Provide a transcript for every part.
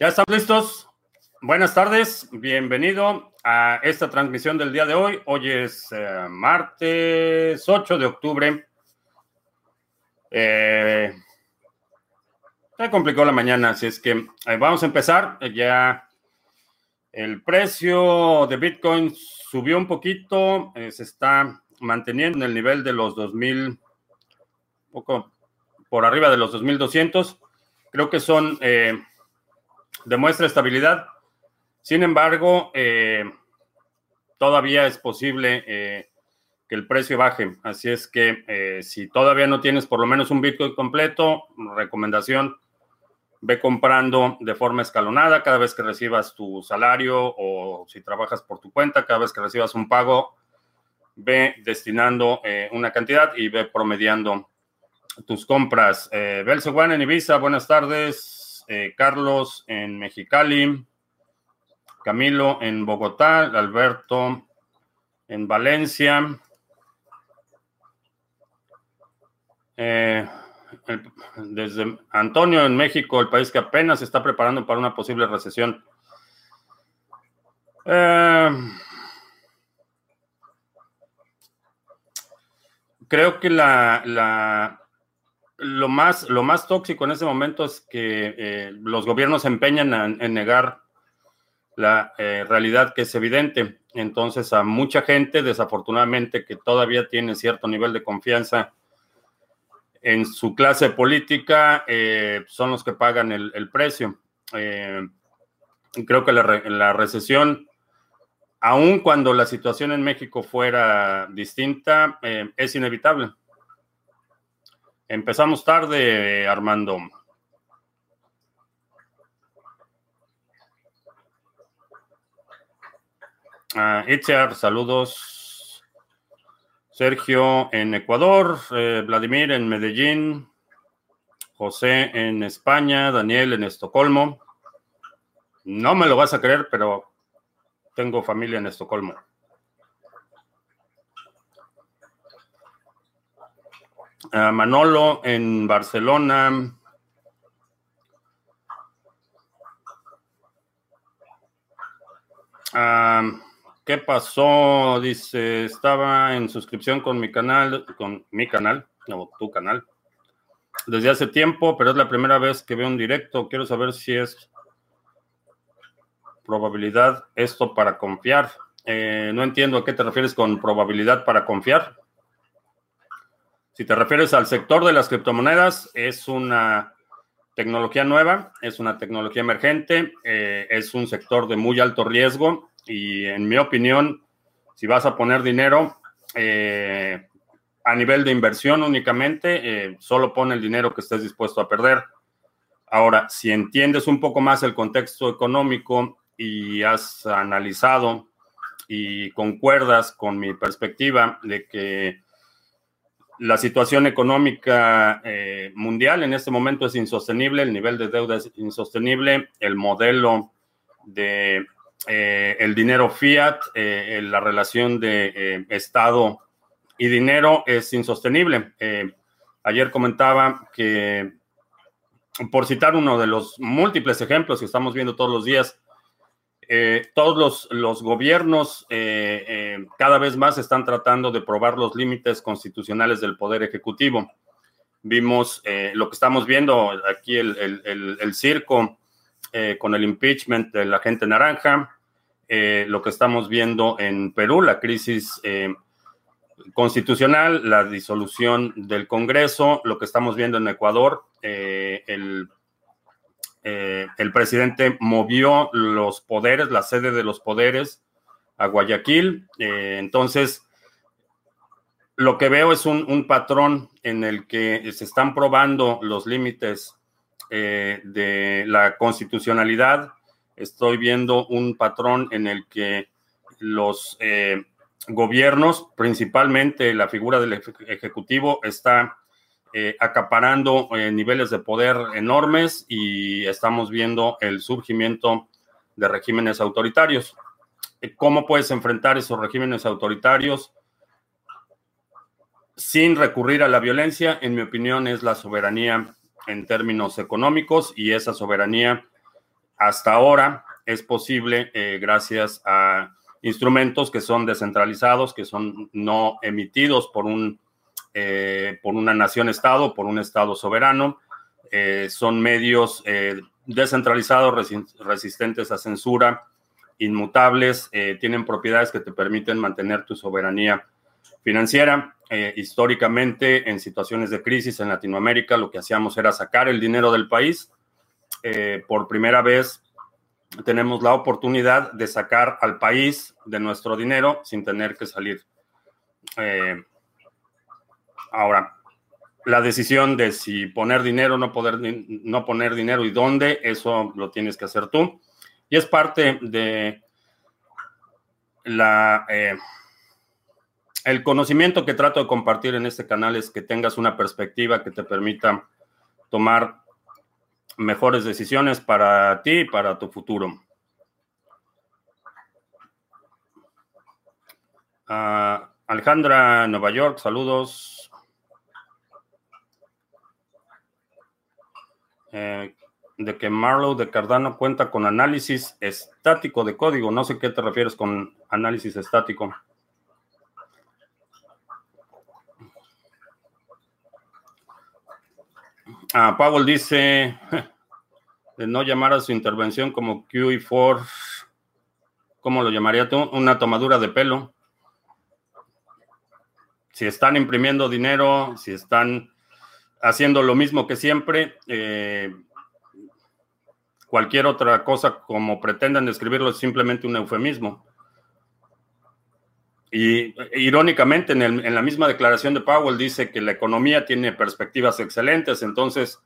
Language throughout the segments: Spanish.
Ya están listos. Buenas tardes, bienvenido a esta transmisión del día de hoy. Hoy es eh, martes 8 de octubre. Eh, se complicó la mañana, así es que eh, vamos a empezar. Ya el precio de Bitcoin subió un poquito, se está manteniendo en el nivel de los 2000, poco por arriba de los 2200. Creo que son demuestra estabilidad. Sin embargo, eh, todavía es posible eh, que el precio baje. Así es que eh, si todavía no tienes por lo menos un Bitcoin completo, recomendación, ve comprando de forma escalonada cada vez que recibas tu salario o si trabajas por tu cuenta, cada vez que recibas un pago, ve destinando una cantidad y ve promediando tus compras. Eh, en Ibiza, buenas tardes. Eh, Carlos en Mexicali, Camilo en Bogotá, Alberto en Valencia. Eh, desde Antonio en México, el país que apenas se está preparando para una posible recesión. Eh, creo que la, lo más, lo más tóxico en ese momento es que eh, los gobiernos se empeñan en, negar la eh, realidad que es evidente. Entonces, a mucha gente, desafortunadamente, que todavía tiene cierto nivel de confianza en su clase política, eh, son los que pagan el, precio. creo que la, la recesión, aun cuando la situación en México fuera distinta, es inevitable. Empezamos tarde, Armando. Uh, Itziar, saludos. Sergio en Ecuador, eh, Vladimir en Medellín, José en España, Daniel en Estocolmo. No me lo vas a creer, pero tengo familia en Estocolmo. Manolo en Barcelona. ¿Qué pasó? Dice, estaba en suscripción con mi canal, con mi canal, no, tu canal, desde hace tiempo, pero es la primera vez que veo un directo. Quiero saber si es probabilidad esto para confiar. Eh, no entiendo a qué te refieres con probabilidad para confiar. Si te refieres al sector de las criptomonedas, es una tecnología nueva, es una tecnología emergente, eh, es un sector de muy alto riesgo y en mi opinión, si vas a poner dinero eh, a nivel de inversión únicamente, eh, solo pone el dinero que estés dispuesto a perder. Ahora, si entiendes un poco más el contexto económico y has analizado y concuerdas con mi perspectiva de que la situación económica eh, mundial en este momento es insostenible, el nivel de deuda es insostenible, el modelo de eh, el dinero fiat, eh, la relación de Estado y dinero es insostenible. ayer comentaba que, por citar uno de los múltiples ejemplos que estamos viendo todos los días, eh, todos los, gobiernos eh, eh, cada vez más están tratando de probar los límites constitucionales del poder ejecutivo. Vimos lo que estamos viendo aquí, el, circo con el impeachment de la gente naranja, lo que estamos viendo en Perú, la crisis constitucional, la disolución del Congreso, lo que estamos viendo en Ecuador, el eh, el presidente movió los poderes, la sede de los poderes a Guayaquil. Eh, entonces, lo que veo es un, patrón en el que se están probando los límites eh, de la constitucionalidad. Estoy viendo un patrón en el que los gobiernos, principalmente la figura del Ejecutivo, está eh, acaparando eh, niveles de poder enormes y estamos viendo el surgimiento de regímenes autoritarios. Eh, ¿Cómo puedes enfrentar esos regímenes autoritarios sin recurrir a la violencia? En mi opinión, es la soberanía en términos económicos y esa soberanía hasta ahora es posible gracias a instrumentos que son descentralizados, que son no emitidos por, un, eh, por una nación-estado, por un estado soberano. Eh, son medios descentralizados, resistentes a censura, inmutables, tienen propiedades que te permiten mantener tu soberanía financiera. históricamente, en situaciones de crisis en Latinoamérica, lo que hacíamos era sacar el dinero del país. por primera vez tenemos la oportunidad de sacar al país de nuestro dinero sin tener que salir. Eh, ahora, la decisión de si poner dinero, no, poder, no poner dinero y dónde, eso lo tienes que hacer tú. Y es parte de la... Eh, el conocimiento que trato de compartir en este canal es que tengas una perspectiva que te permita tomar mejores decisiones para ti y para tu futuro. Ah, Alejandra, Nueva York, saludos. Eh, de que Marlow de Cardano cuenta con análisis estático de código. No sé qué te refieres con análisis estático. Ah, Powell dice de no llamar a su intervención como QE4, ¿cómo lo llamaría tú? Una tomadura de pelo. Si están imprimiendo dinero, si están haciendo lo mismo que siempre, eh, cualquier otra cosa como pretendan describirlo es simplemente un eufemismo. Y irónicamente, en, la misma declaración de Powell dice que la economía tiene perspectivas excelentes, entonces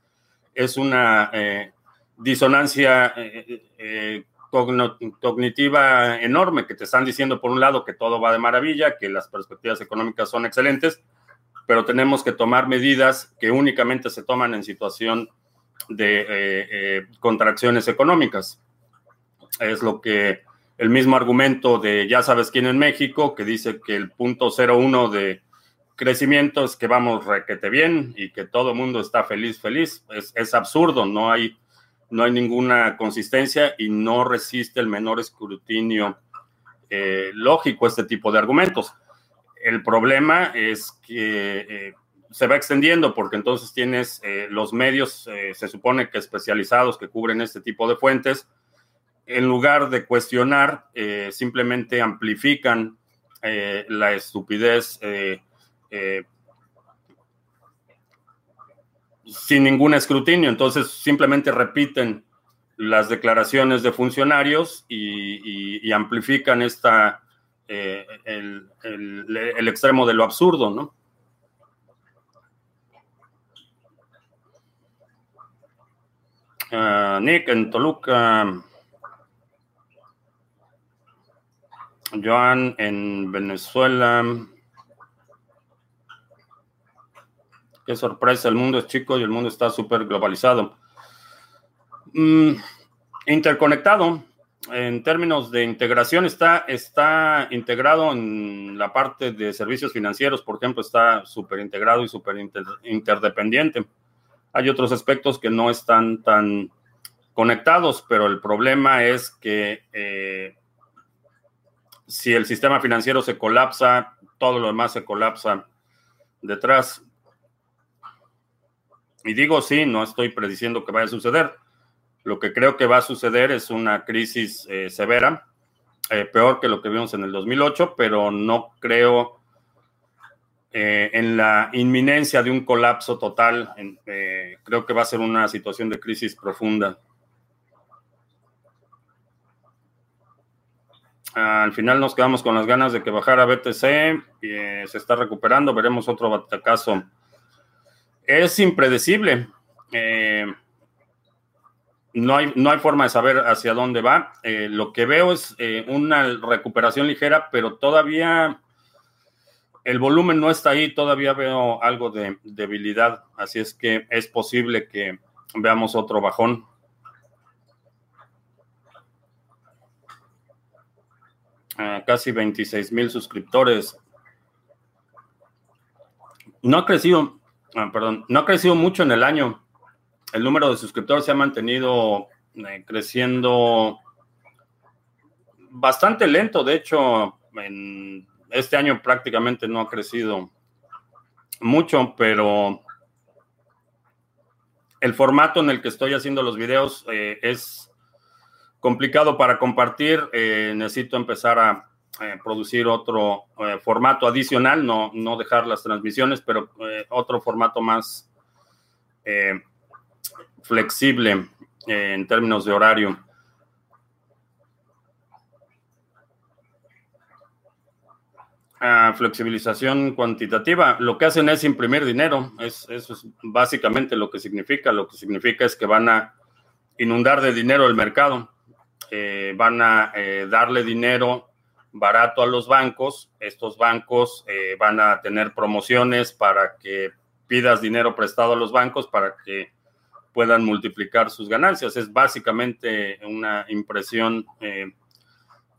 es una eh, disonancia eh, cognitiva enorme que te están diciendo, por un lado, que todo va de maravilla, que las perspectivas económicas son excelentes, pero tenemos que tomar medidas que únicamente se toman en situación de contracciones económicas. Es lo que el mismo argumento de ya sabes quién en México, que dice que el punto 01 de crecimiento es que vamos requete bien y que todo el mundo está feliz, feliz. Es, absurdo, no hay, no hay ninguna consistencia y no resiste el menor escrutinio eh, lógico este tipo de argumentos. El problema es que eh, se va extendiendo porque entonces tienes eh, los medios, se supone que especializados que cubren este tipo de fuentes, en lugar de cuestionar, eh, simplemente amplifican eh, la estupidez eh, sin ningún escrutinio. Entonces, simplemente repiten las declaraciones de funcionarios y, amplifican esta, el, extremo de lo absurdo, ¿no? Ah, Nick, en Toluca, Joan, en Venezuela. Qué sorpresa, el mundo es chico y el mundo está súper globalizado. Mm, interconectado, en términos de integración, está, está integrado en la parte de servicios financieros, por ejemplo, está súper integrado y súper interdependiente. Hay otros aspectos que no están tan conectados, pero el problema es que eh, si el sistema financiero se colapsa, todo lo demás se colapsa detrás. Y digo sí, no estoy prediciendo que vaya a suceder. Lo que creo que va a suceder es una crisis eh, severa, eh, peor que lo que vimos en el 2008, pero no creo eh, en la inminencia de un colapso total. creo que va a ser una situación de crisis profunda. Al final nos quedamos con las ganas de que bajara BTC y se está recuperando. Veremos otro batacazo. Es impredecible. No, hay, no hay forma de saber hacia dónde va. Eh, lo que veo es una recuperación ligera, pero todavía el volumen no está ahí. Todavía veo algo de debilidad. Así es que es posible que veamos otro bajón. casi 26 mil suscriptores. No ha crecido, ah, perdón, no ha crecido mucho en el año. El número de suscriptores se ha mantenido eh, creciendo bastante lento. De hecho, en este año prácticamente no ha crecido mucho, pero el formato en el que estoy haciendo los videos eh, es complicado para compartir. Eh, necesito empezar a producir otro formato adicional, no, no dejar las transmisiones, pero otro formato más flexible en términos de horario. flexibilización cuantitativa, lo que hacen es imprimir dinero, es, eso es básicamente lo que significa. Lo que significa es que van a inundar de dinero el mercado, eh, van a eh, darle dinero barato a los bancos, estos bancos eh, van a tener promociones para que pidas dinero prestado a los bancos para que puedan multiplicar sus ganancias. Es básicamente una impresión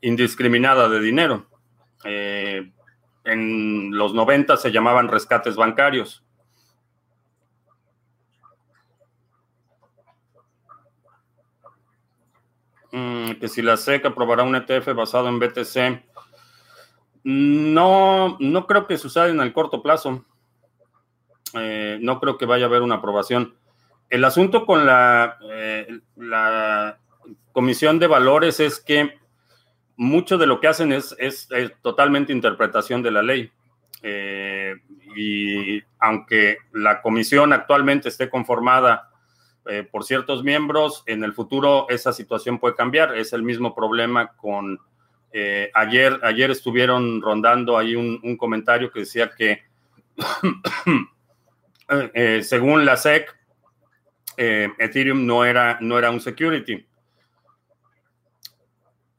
indiscriminada de dinero en los 90 se llamaban rescates bancarios. Mm, que si la SEC aprobará un ETF basado en BTC, no, no creo que suceda en el corto plazo. Eh, no creo que vaya a haber una aprobación. El asunto con la, eh, la Comisión de Valores es que mucho de lo que hacen es, es, totalmente interpretación de la ley. Eh, y aunque la comisión actualmente esté conformada eh, por ciertos miembros, en el futuro esa situación puede cambiar. Es el mismo problema con... Ayer, ayer estuvieron rondando ahí un comentario que decía que según la SEC, Ethereum no era, no era un security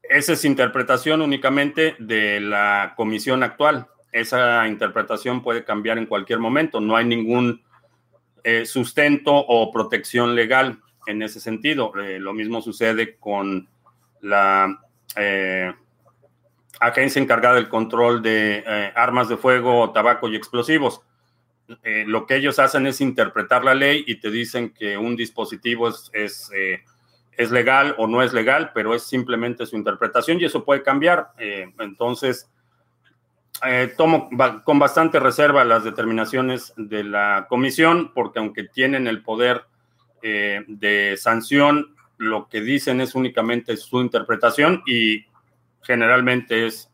esa es interpretación únicamente de la comisión actual. Esa interpretación puede cambiar en cualquier momento. No hay ningún eh, sustento o protección legal en ese sentido. Eh, lo mismo sucede con la eh, agencia encargada del control de armas de fuego, tabaco y explosivos. Lo que ellos hacen es interpretar la ley y te dicen que un dispositivo es, es es legal o no es legal, pero es simplemente su interpretación y eso puede cambiar. Eh, entonces, eh, tomo con bastante reserva las determinaciones de la comisión, porque aunque tienen el poder eh, de sanción, lo que dicen es únicamente su interpretación y generalmente es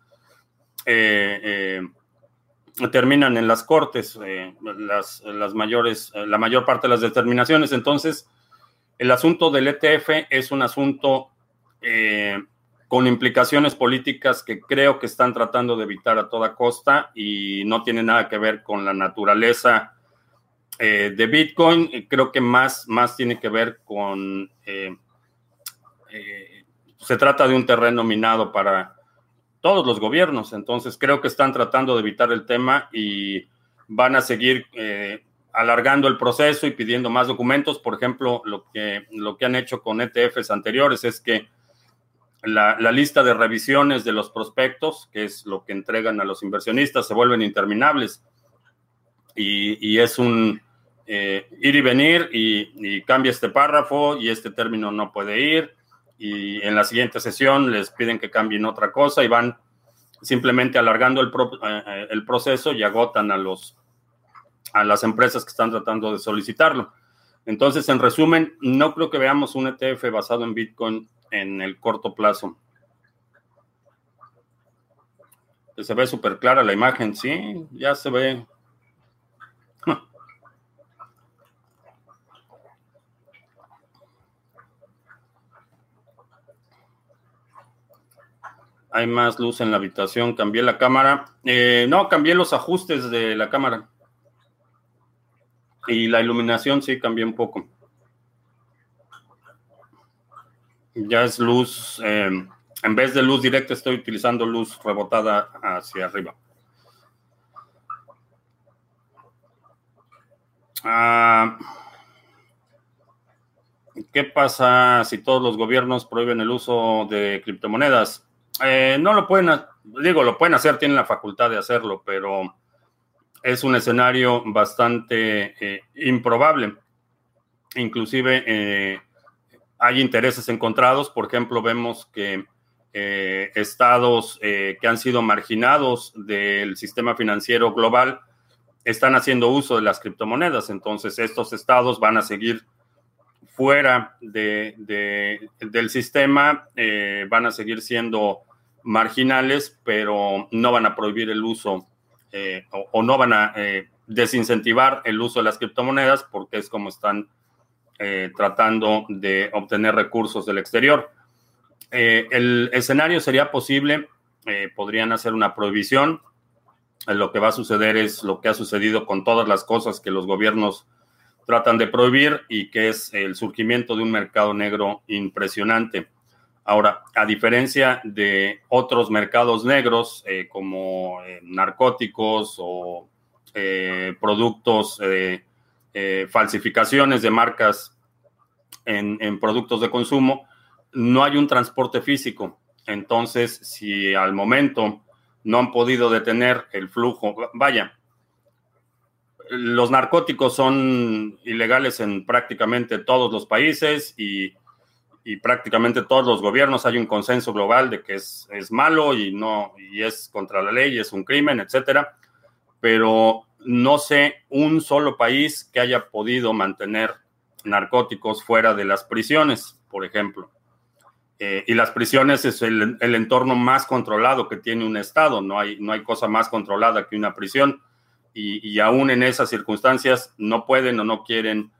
terminan en las cortes las, las mayores, la mayor parte de las determinaciones. Entonces, el asunto del ETF es un asunto eh, con implicaciones políticas que creo que están tratando de evitar a toda costa y no tiene nada que ver con la naturaleza eh, de Bitcoin. Creo que más, más tiene que ver con... Eh, se trata de un terreno minado para todos los gobiernos, entonces creo que están tratando de evitar el tema y van a seguir alargando el proceso y pidiendo más documentos. Por ejemplo, lo que, lo que han hecho con ETFs anteriores es que la, lista de revisiones de los prospectos, que es lo que entregan a los inversionistas, se vuelven interminables. Y, es un eh, ir y venir y, cambia este párrafo y este término no puede ir. Y en la siguiente sesión les piden que cambien otra cosa y van simplemente alargando el, eh, eh, el proceso y agotan a los a las empresas que están tratando de solicitarlo. Entonces, en resumen, no creo que veamos un ETF basado en Bitcoin en el corto plazo. Se ve súper clara la imagen, sí, ya se ve. Hay más luz en la habitación. Cambié la cámara. Eh, no, cambié los ajustes de la cámara. Y la iluminación sí cambió un poco. Ya es luz, em, en vez de luz directa estoy utilizando luz rebotada hacia arriba. Ah, ¿Qué pasa si todos los gobiernos prohíben el uso de criptomonedas? Eh, no lo pueden, digo, lo pueden hacer, tienen la facultad de hacerlo, pero es un escenario bastante eh, improbable. Inclusive eh, hay intereses encontrados. Por ejemplo, vemos que eh, estados que han sido marginados del sistema financiero global están haciendo uso de las criptomonedas. Entonces, estos estados van a seguir fuera de, del sistema, eh, van a seguir siendo marginales, pero no van a prohibir el uso o, no van a desincentivar el uso de las criptomonedas porque es como están tratando de obtener recursos del exterior. Eh, el escenario sería posible, eh, podrían hacer una prohibición. Eh, lo que va a suceder es lo que ha sucedido con todas las cosas que los gobiernos tratan de prohibir y que es el surgimiento de un mercado negro impresionante. Ahora, a diferencia de otros mercados negros como narcóticos o productos, falsificaciones de marcas en productos de consumo, no hay un transporte físico. Entonces, si al momento no han podido detener el flujo, vaya, los narcóticos son ilegales en prácticamente todos los países y, prácticamente todos los gobiernos hay un consenso global de que es, es, malo y no y es contra la ley, es un crimen, etcétera. Pero no sé un solo país que haya podido mantener narcóticos fuera de las prisiones, por ejemplo. Eh, y las prisiones es el, entorno más controlado que tiene un Estado. No hay, no hay cosa más controlada que una prisión. Y, aún en esas circunstancias no pueden o no quieren,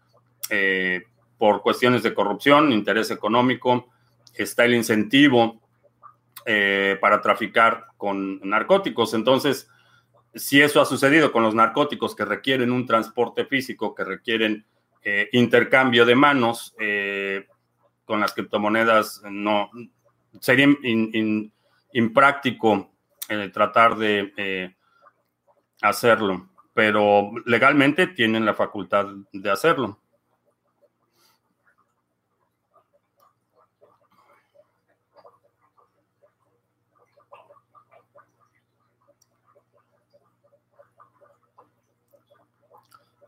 eh, por cuestiones de corrupción, interés económico, está el incentivo eh, para traficar con narcóticos. Entonces, si eso ha sucedido con los narcóticos que requieren un transporte físico, que requieren intercambio de manos, con las criptomonedas no sería impráctico eh, tratar de eh, hacerlo, pero legalmente tienen la facultad de hacerlo.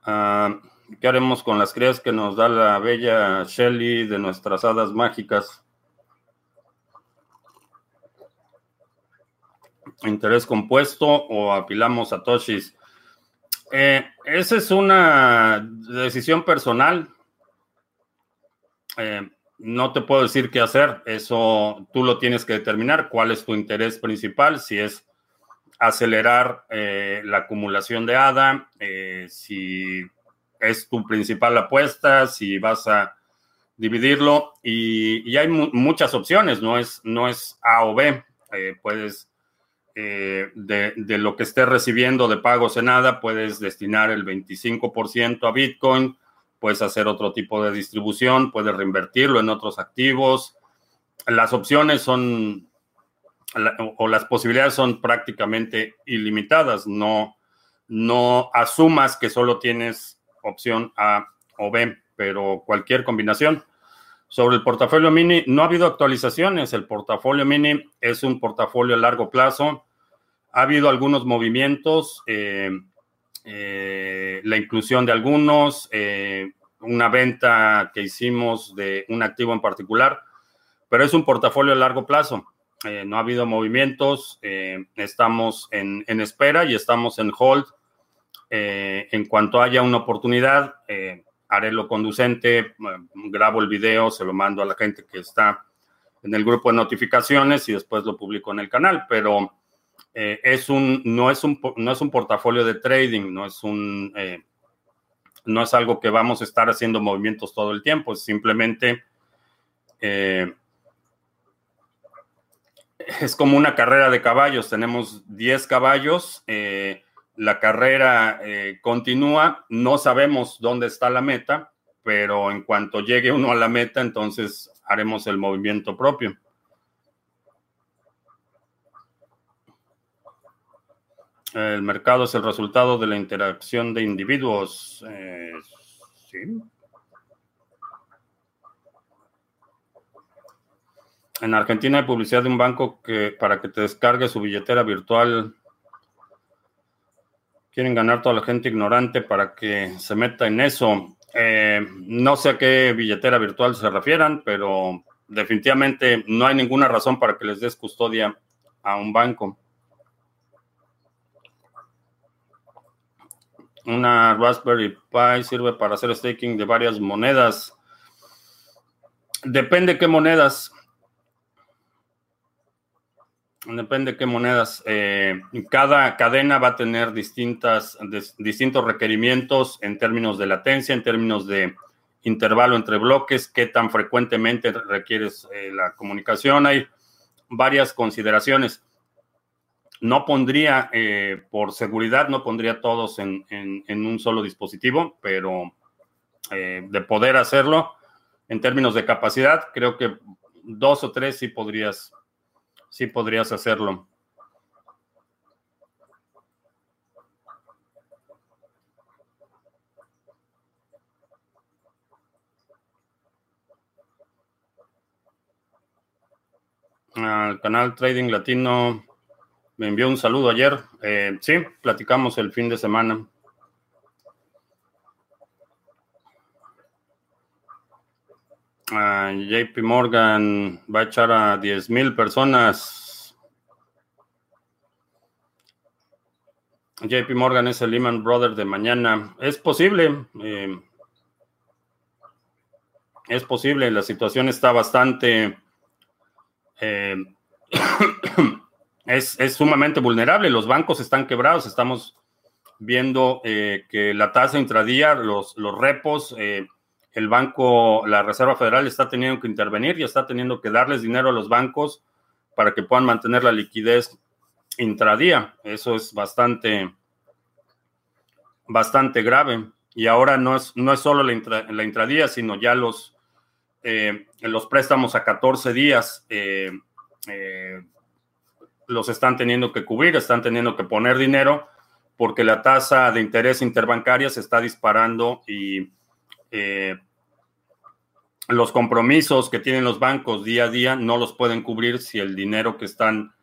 Ah, ¿Qué haremos con las crías que nos da la bella Shelly de nuestras hadas mágicas? Interés compuesto o apilamos a Toshis. Eh, esa es una decisión personal. Eh, no te puedo decir qué hacer. Eso tú lo tienes que determinar. ¿Cuál es tu interés principal? Si es acelerar eh, la acumulación de ADA, si es tu principal apuesta, si vas a dividirlo y, hay muchas opciones, no es, no es A o B, puedes, eh, de, lo que estés recibiendo de pagos en nada, puedes destinar el 25% a Bitcoin, puedes hacer otro tipo de distribución, puedes reinvertirlo en otros activos. Las opciones son, o las posibilidades son prácticamente ilimitadas, no, no asumas que solo tienes opción A o B, pero cualquier combinación. Sobre el portafolio mini, no ha habido actualizaciones. El portafolio mini es un portafolio a largo plazo. Ha habido algunos movimientos, eh, eh, la inclusión de algunos, eh, una venta que hicimos de un activo en particular, pero es un portafolio a largo plazo. no ha habido movimientos, estamos en, espera y estamos en hold en cuanto haya una oportunidad, haré lo conducente, eh, grabo el video, se lo mando a la gente que está en el grupo de notificaciones y después lo publico en el canal, pero es un, no, es un, no es un portafolio de trading, no es, un, no es algo que vamos a estar haciendo movimientos todo el tiempo, es simplemente es como una carrera de caballos, tenemos 10 caballos, la carrera eh, continúa, no sabemos dónde está la meta, pero en cuanto llegue uno a la meta, entonces haremos el movimiento propio. El mercado es el resultado de la interacción de individuos. Eh, sí. En Argentina hay publicidad de un banco que para que te descargue su billetera virtual Quieren ganar toda la gente ignorante para que se meta en eso. Eh, no sé a qué billetera virtual se refieran, pero definitivamente no hay ninguna razón para que les des custodia a un banco. Una Raspberry Pi sirve para hacer staking de varias monedas. Depende qué monedas. Depende qué monedas. Eh, cada cadena va a tener distintas, distintos requerimientos en términos de latencia, en términos de intervalo entre bloques, qué tan frecuentemente requieres eh, la comunicación. Hay varias consideraciones no pondría, eh, por seguridad, no pondría todos en, un solo dispositivo, pero de poder hacerlo, en términos de capacidad, creo que dos o tres sí podrías, sí podrías hacerlo. Al canal Trading Latino me envió un saludo ayer. Eh, sí, platicamos el fin de semana. Ah, JP Morgan va a echar a 10 mil personas. JP Morgan es el Lehman Brothers de mañana. Es posible. Eh, es posible. La situación está bastante eh, es, sumamente vulnerable. Los bancos están quebrados. Estamos viendo eh, que la tasa intradía, los, los repos, eh, el banco, la Reserva Federal está teniendo que intervenir y está teniendo que darles dinero a los bancos para que puedan mantener la liquidez intradía. Eso es bastante, bastante grave. Y ahora no es, no es solo la, la intradía, sino ya los, eh, los préstamos a 14 días los están teniendo que cubrir, están teniendo que poner dinero porque la tasa de interés interbancaria se está disparando y eh, los compromisos que tienen los bancos día a día no los pueden cubrir si el dinero que están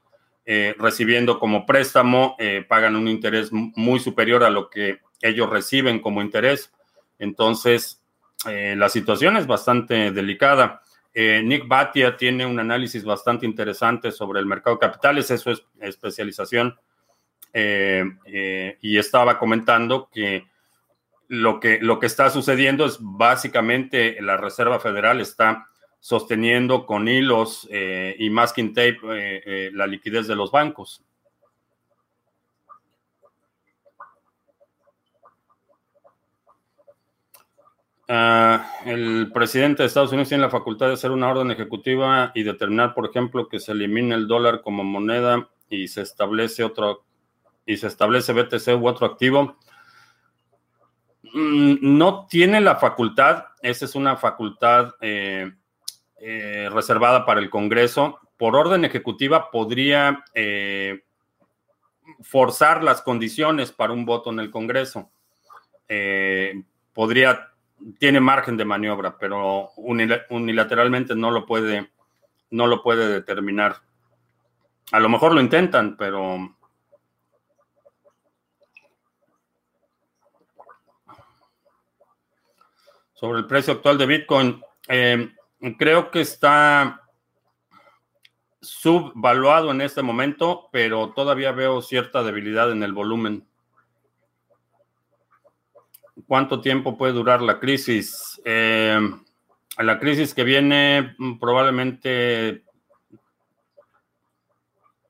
eh, recibiendo como préstamo eh, pagan un interés muy superior a lo que ellos reciben como interés. Entonces, la situación es bastante delicada. Eh, Nick Batia tiene un análisis bastante interesante sobre el mercado de capitales, eso es especialización, eh, eh, y estaba comentando que lo, que lo que está sucediendo es básicamente la Reserva Federal está sosteniendo con hilos y masking tape la liquidez de los bancos. Ah, el presidente de Estados Unidos tiene la facultad de hacer una orden ejecutiva y determinar, por ejemplo, que se elimine el dólar como moneda y se establece otro y se establece BTC u otro activo. Mm, no tiene la facultad, esa es una facultad eh, eh, reservada para el Congreso. Por orden ejecutiva podría eh, forzar las condiciones para un voto en el Congreso. podría tiene margen de maniobra, pero unilateralmente no lo puede, no lo puede determinar. A lo mejor lo intentan, pero sobre el precio actual de Bitcoin, eh, creo que está subvaluado en este momento, pero todavía veo cierta debilidad en el volumen. ¿Cuánto tiempo puede durar la crisis? Eh, la crisis que viene mm, probablemente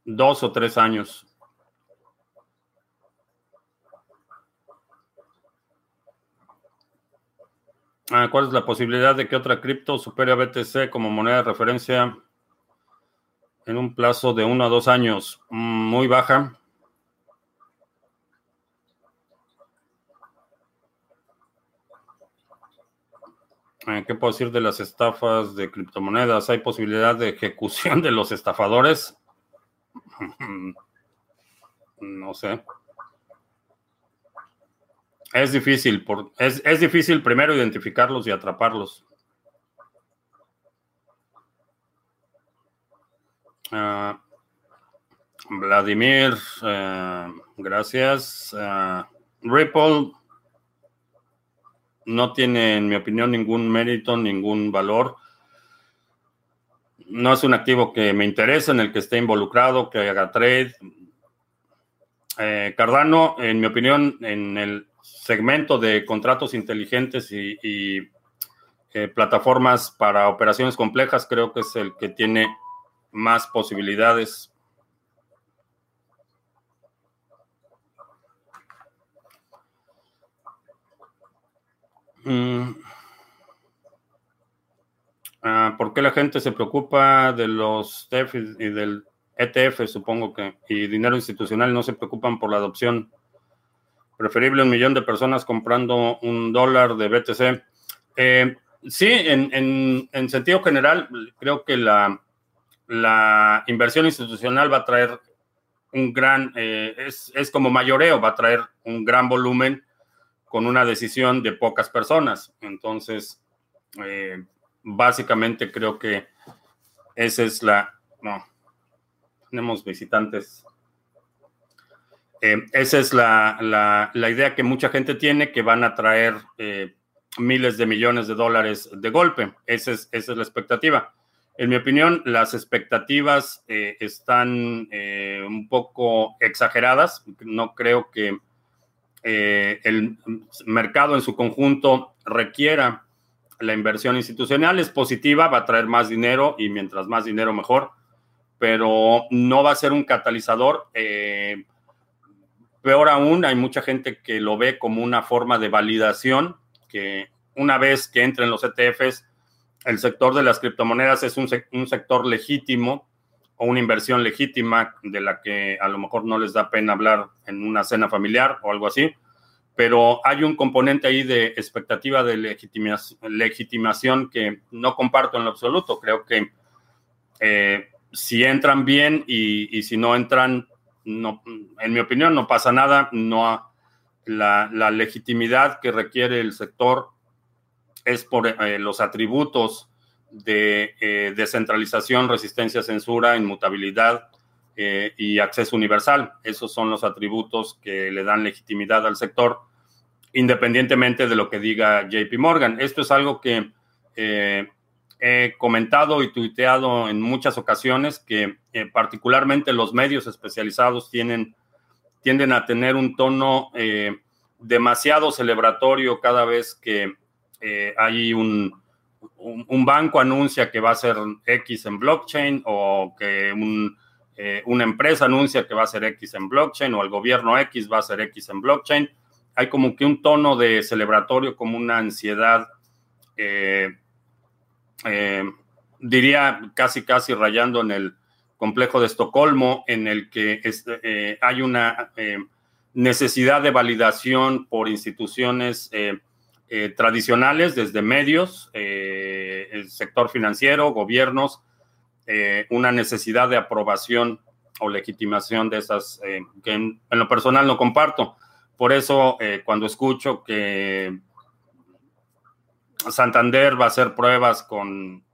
dos o tres años. ¿Cuál es la posibilidad de que otra cripto supere a BTC como moneda de referencia en un plazo de uno a dos años? Mm, muy baja. Eh, ¿Qué puedo decir de las estafas de criptomonedas? ¿Hay posibilidad de ejecución de los estafadores? No sé. Es difícil, por, es, difícil primero identificarlos y atraparlos. Ah, Vladimir, eh, gracias. Ah, Ripple, no tiene, en mi opinión, ningún mérito, ningún valor. No es un activo que me interese, en el que esté involucrado, que haga trade. Eh, Cardano, en mi opinión, en el segmento de contratos inteligentes y, eh, plataformas para operaciones complejas, creo que es el que tiene más posibilidades. Mm. Ah, ¿Por qué la gente se preocupa de los TEF y del ETF, supongo que, y dinero institucional no se preocupan por la adopción? Preferible un millón de personas comprando un dólar de BTC. Eh, sí, en, sentido general, creo que la, la inversión institucional va a traer un gran, eh, es, es, como mayoreo, va a traer un gran volumen con una decisión de pocas personas. Entonces, eh, básicamente creo que esa es la... No, tenemos visitantes. Eh, esa es la, idea que mucha gente tiene, que van a traer eh, miles de millones de dólares de golpe. Esa es, esa es la expectativa. En mi opinión, las expectativas están un poco exageradas. No creo que eh, el mercado en su conjunto requiera la inversión institucional, es positiva, va a traer más dinero y mientras más dinero mejor, pero no va a ser un catalizador. Peor aún, hay mucha gente que lo ve como una forma de validación, que una vez que entren los ETFs, el sector de las criptomonedas es un, un sector legítimo o una inversión legítima de la que a lo mejor no les da pena hablar en una cena familiar o algo así, pero hay un componente ahí de expectativa de legitimación, que no comparto en lo absoluto. Creo que eh, si entran bien y, si no entran, no, en mi opinión no pasa nada, no la, legitimidad que requiere el sector es por eh, los atributos de eh, descentralización, resistencia a censura, inmutabilidad eh, y acceso universal. Esos son los atributos que le dan legitimidad al sector, independientemente de lo que diga JP Morgan. Esto es algo que he comentado y tuiteado en muchas ocasiones, que particularmente los medios especializados tienen, tienden a tener un tono demasiado celebratorio cada vez que hay un un, banco anuncia que va a ser X en blockchain o que eh, una empresa anuncia que va a ser X en blockchain o el gobierno X va a ser X en blockchain, hay como que un tono de celebratorio, como una ansiedad, eh, eh, diría casi casi rayando en el complejo de Estocolmo, en el que hay una necesidad de validación por instituciones eh, tradicionales, desde medios, eh, el sector financiero, gobiernos, eh, una necesidad de aprobación o legitimación de esas que en, lo personal no comparto. Por eso, cuando escucho que Santander va a hacer pruebas con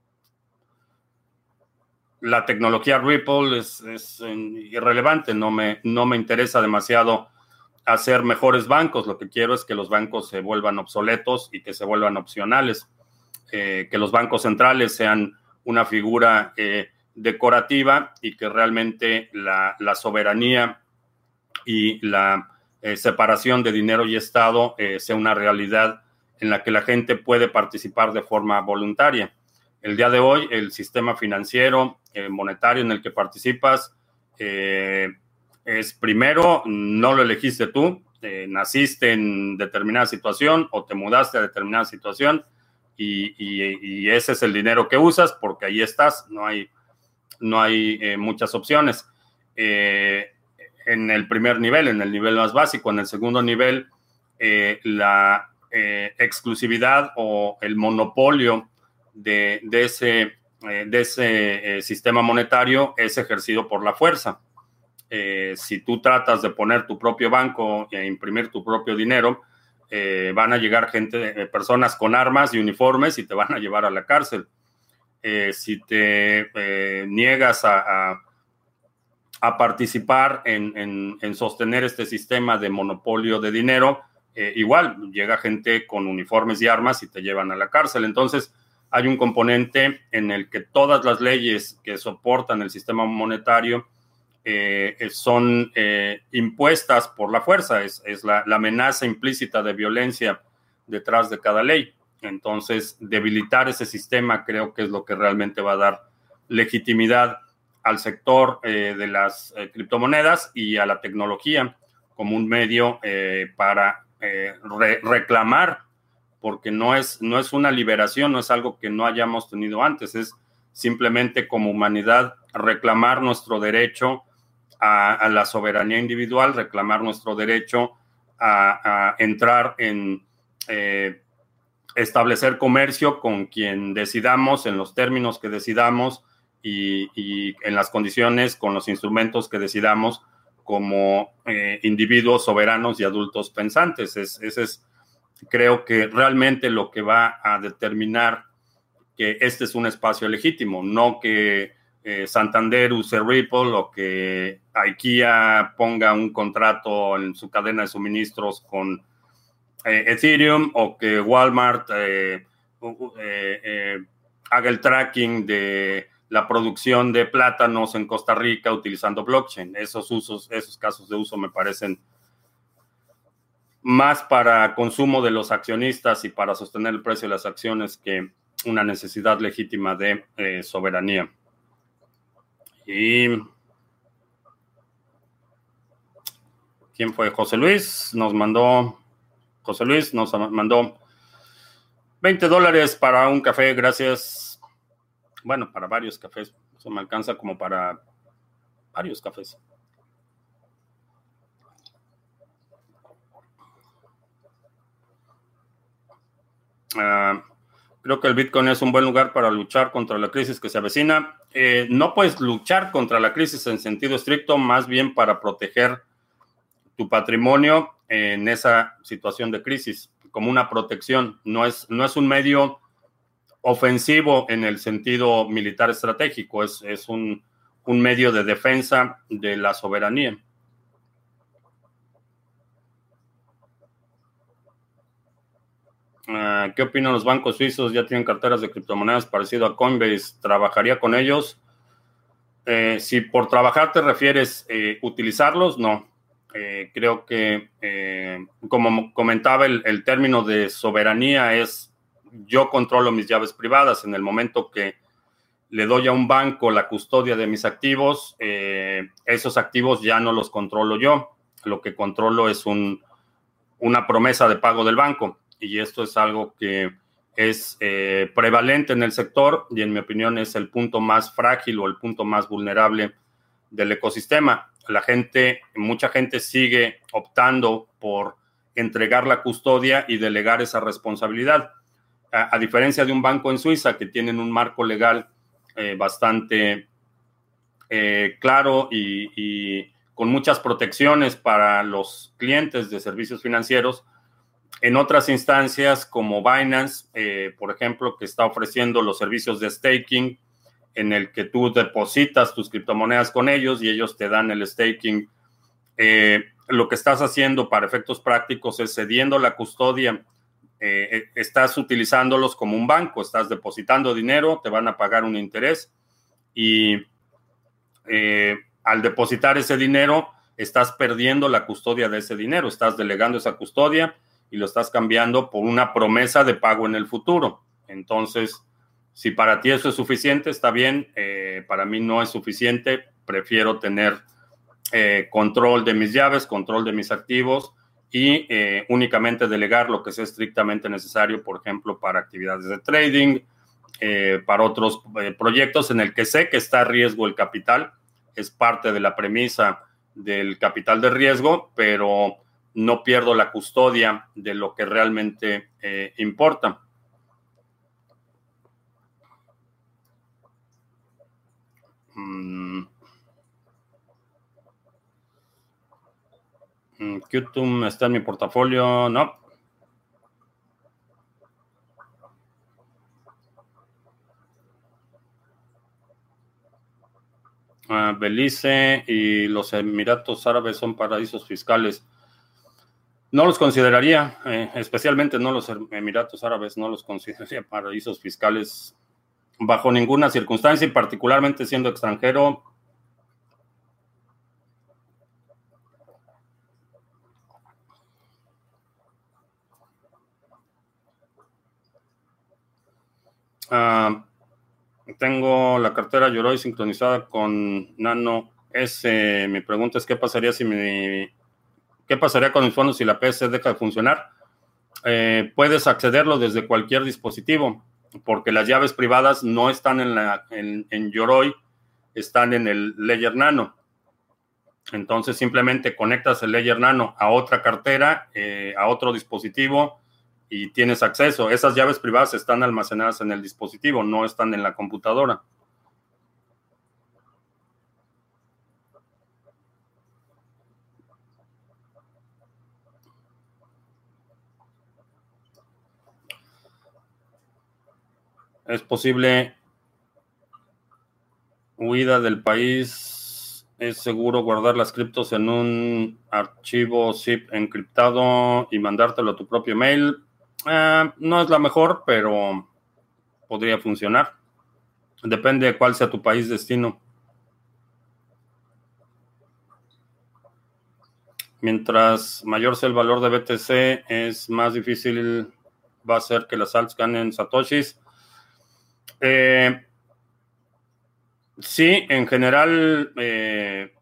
la tecnología Ripple, es, es irrelevante, no me, no me interesa demasiado hacer mejores bancos. Lo que quiero es que los bancos se vuelvan obsoletos y que se vuelvan opcionales, eh, que los bancos centrales sean una figura eh, decorativa y que realmente la, soberanía y la eh, separación de dinero y Estado sea una realidad en la que la gente puede participar de forma voluntaria. El día de hoy, el sistema financiero, monetario en el que participas, es primero, no lo elegiste tú, eh, naciste en determinada situación o te mudaste a determinada situación y, ese es el dinero que usas porque ahí estás, no hay, no hay eh, muchas opciones. Eh, en el primer nivel, en el nivel más básico, en el segundo nivel, la exclusividad o el monopolio de, ese, de ese sistema monetario es ejercido por la fuerza. Eh, si tú tratas de poner tu propio banco e imprimir tu propio dinero, eh, van a llegar gente, eh, personas con armas y uniformes y te van a llevar a la cárcel. si te niegas a, participar en, sostener este sistema de monopolio de dinero, igual llega gente con uniformes y armas y te llevan a la cárcel. Entonces, hay un componente en el que todas las leyes que soportan el sistema monetario eh, son eh, impuestas por la fuerza, es, la, amenaza implícita de violencia detrás de cada ley. Entonces, debilitar ese sistema creo que es lo que realmente va a dar legitimidad al sector eh, de las criptomonedas y a la tecnología como un medio para reclamar, porque no es, no es una liberación, no es algo que no hayamos tenido antes, es simplemente como humanidad reclamar nuestro derecho a, la soberanía individual, reclamar nuestro derecho a, entrar en eh, establecer comercio con quien decidamos, en los términos que decidamos y, en las condiciones, con los instrumentos que decidamos como eh, individuos soberanos y adultos pensantes. ese es, creo que realmente lo que va a determinar que este es un espacio legítimo, no que eh, Santander use Ripple o que IKEA ponga un contrato en su cadena de suministros con eh, Ethereum o que Walmart haga el tracking de la producción de plátanos en Costa Rica utilizando blockchain. Esos usos, esos casos de uso me parecen más para consumo de los accionistas y para sostener el precio de las acciones que una necesidad legítima de soberanía. Y. ¿Quién fue? José Luis nos mandó. José Luis nos mandó 20 dólares para un café, gracias. Bueno, para varios cafés. Eso me alcanza como para varios cafés. Uh, Creo que el Bitcoin es un buen lugar para luchar contra la crisis que se avecina. Eh, no puedes luchar contra la crisis en sentido estricto, más bien para proteger tu patrimonio en esa situación de crisis, como una protección. No es, no es un medio ofensivo en el sentido militar estratégico, es, es un, un medio de defensa de la soberanía. Ah, ¿Qué opinan los bancos suizos? Ya tienen carteras de criptomonedas parecido a Coinbase. ¿Trabajaría con ellos? Eh, si por trabajar te refieres eh, utilizarlos, no. Eh, creo que, como comentaba, el, el, término de soberanía es yo controlo mis llaves privadas. En el momento que le doy a un banco la custodia de mis activos, esos activos ya no los controlo yo. Lo que controlo es un, una promesa de pago del banco y esto es algo que es eh, prevalente en el sector y en mi opinión es el punto más frágil o el punto más vulnerable del ecosistema. La gente, mucha gente sigue optando por entregar la custodia y delegar esa responsabilidad. A, diferencia de un banco en Suiza que tienen un marco legal eh, bastante eh, claro y, y con muchas protecciones para los clientes de servicios financieros, en otras instancias como Binance, eh, por ejemplo, que está ofreciendo los servicios de staking, en el que tú depositas tus criptomonedas con ellos y ellos te dan el staking. Eh, lo que estás haciendo para efectos prácticos es cediendo la custodia. Eh, estás utilizándolos como un banco, estás depositando dinero, te van a pagar un interés y al depositar ese dinero, estás perdiendo la custodia de ese dinero, estás delegando esa custodia y lo estás cambiando por una promesa de pago en el futuro. Entonces, si para ti eso es suficiente, está bien. Eh, para mí no es suficiente. Prefiero tener eh, control de mis llaves, control de mis activos y eh, únicamente delegar lo que sea estrictamente necesario, por ejemplo, para actividades de trading, para otros proyectos en el que sé que está a riesgo el capital. Es parte de la premisa del capital de riesgo, pero no pierdo la custodia de lo que realmente eh, importa. Mm. Qtum está en mi portafolio, no. Ah, Belice y los Emiratos Árabes son paraísos fiscales. No los consideraría, eh, especialmente no los Emiratos Árabes, no los consideraría paraísos fiscales bajo ninguna circunstancia y particularmente siendo extranjero. Ah, tengo la cartera Yoroi sincronizada con Nano S. Mi pregunta es qué pasaría si mi qué pasaría con mis fondos si la PC deja de funcionar. Eh, puedes accederlo desde cualquier dispositivo porque las llaves privadas no están en, la, en, Yoroi, están en el Ledger Nano. Entonces simplemente conectas el Ledger Nano a otra cartera, eh, a otro dispositivo y tienes acceso. Esas llaves privadas están almacenadas en el dispositivo, no están en la computadora. es posible huida del país. Es seguro guardar las criptos en un archivo zip encriptado y mandártelo a tu propio mail. Eh, no es la mejor, pero podría funcionar. Depende de cuál sea tu país destino. Mientras mayor sea el valor de BTC, es más difícil va a ser que las alts ganen satoshis. Eh, sí, en general eh,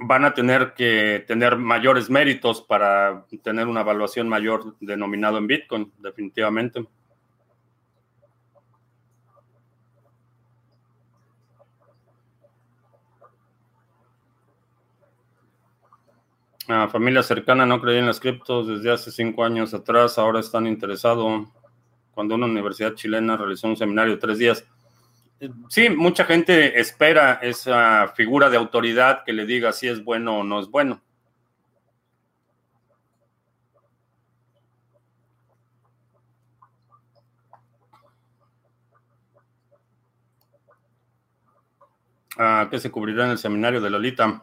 van a tener que tener mayores méritos para tener una evaluación mayor denominado en Bitcoin, definitivamente. Familia cercana no creía en las criptos desde hace cinco años atrás, ahora están interesados cuando una universidad chilena realizó un seminario de tres días. Sí, mucha gente espera esa figura de autoridad que le diga si es bueno o no es bueno. Ah, ¿Qué se cubrirá en el seminario de Lolita?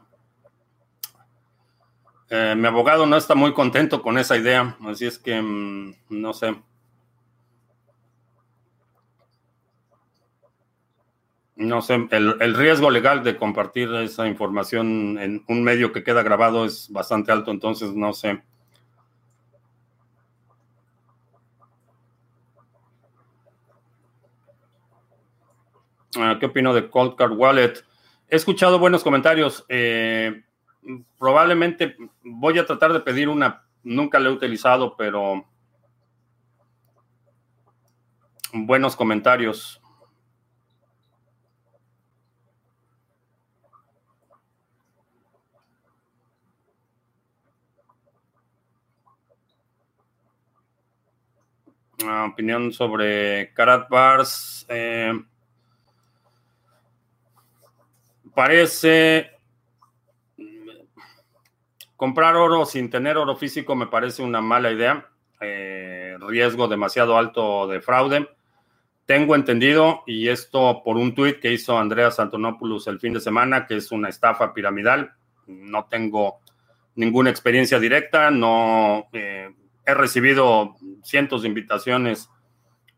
Eh, mi abogado no está muy contento con esa idea, así es que mm, no sé. No sé, el, riesgo legal de compartir esa información en un medio que queda grabado es bastante alto, entonces no sé. Ah, ¿Qué opino de Cold Card Wallet? He escuchado buenos comentarios. Eh, probablemente voy a tratar de pedir una. Nunca la he utilizado, pero buenos comentarios. Opinión sobre Karat Bars. Eh, parece comprar oro sin tener oro físico me parece una mala idea. Eh, riesgo demasiado alto de fraude. Tengo entendido, y esto por un tuit que hizo Andreas Antonopoulos el fin de semana, que es una estafa piramidal. No tengo ninguna experiencia directa, no eh, he recibido cientos de invitaciones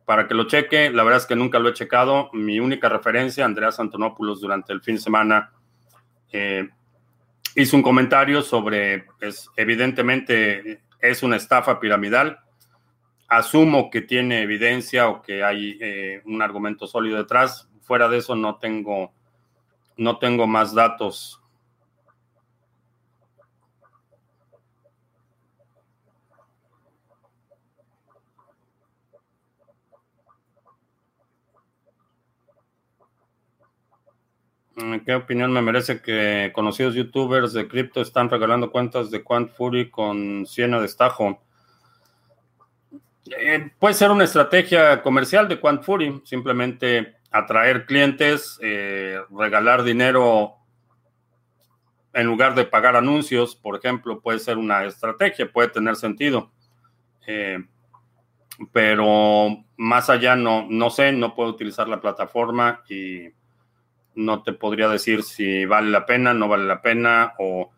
para que lo cheque. La verdad es que nunca lo he checado. Mi única referencia, Andreas Antonopoulos, durante el fin de semana, eh, hizo un comentario sobre, es, evidentemente, es una estafa piramidal. Asumo que tiene evidencia o que hay eh, un argumento sólido detrás. Fuera de eso, no tengo, no tengo más datos ¿Qué opinión me merece que conocidos youtubers de cripto están regalando cuentas de Quant Fury con Siena de estajo? Eh, puede ser una estrategia comercial de Quant Fury, simplemente atraer clientes, eh, regalar dinero en lugar de pagar anuncios, por ejemplo, puede ser una estrategia, puede tener sentido. Eh, pero más allá no, no sé, no puedo utilizar la plataforma y no te podría decir si vale la pena, no vale la pena, o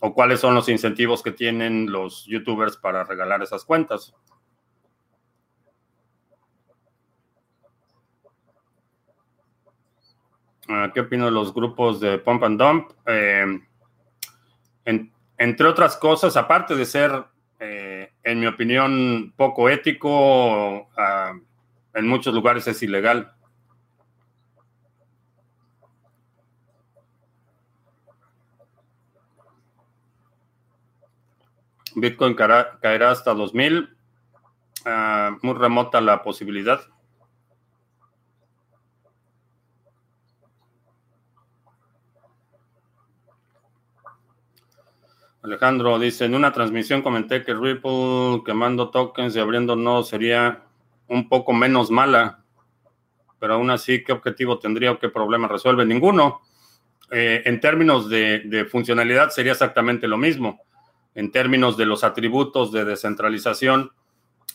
o cuáles son los incentivos que tienen los youtubers para regalar esas cuentas. Ah, ¿Qué opino de los grupos de Pump and Dump? Eh, entre otras cosas, aparte de ser, eh, en mi opinión, poco ético, ah, en muchos lugares es ilegal. Bitcoin caerá, hasta 2000. Ah, muy remota la posibilidad. Alejandro dice, en una transmisión comenté que Ripple quemando tokens y abriendo no sería un poco menos mala, pero aún así, ¿qué objetivo tendría o qué problema resuelve? Ninguno. Eh, en términos de, funcionalidad sería exactamente lo mismo. En términos de los atributos de descentralización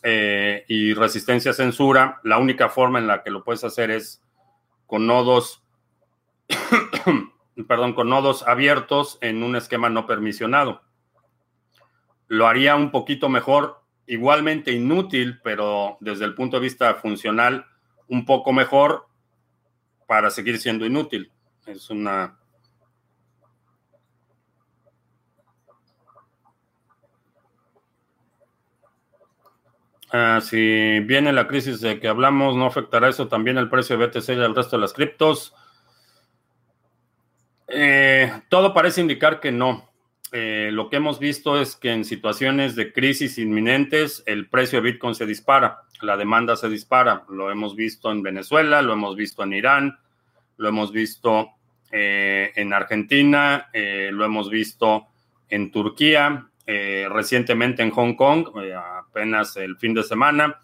eh, y resistencia a censura, la única forma en la que lo puedes hacer es con nodos perdón, con nodos abiertos en un esquema no permisionado. Lo haría un poquito mejor, igualmente inútil, pero desde el punto de vista funcional, un poco mejor para seguir siendo inútil. Es una... Ah, si viene la crisis de que hablamos, ¿no afectará eso también el precio de BTC y el resto de las criptos? Eh, todo parece indicar que no. Eh, lo que hemos visto es que en situaciones de crisis inminentes el precio de Bitcoin se dispara, la demanda se dispara. Lo hemos visto en Venezuela, lo hemos visto en Irán, lo hemos visto eh, en Argentina, lo hemos visto en Turquía, recientemente en Hong Kong, apenas el fin de semana.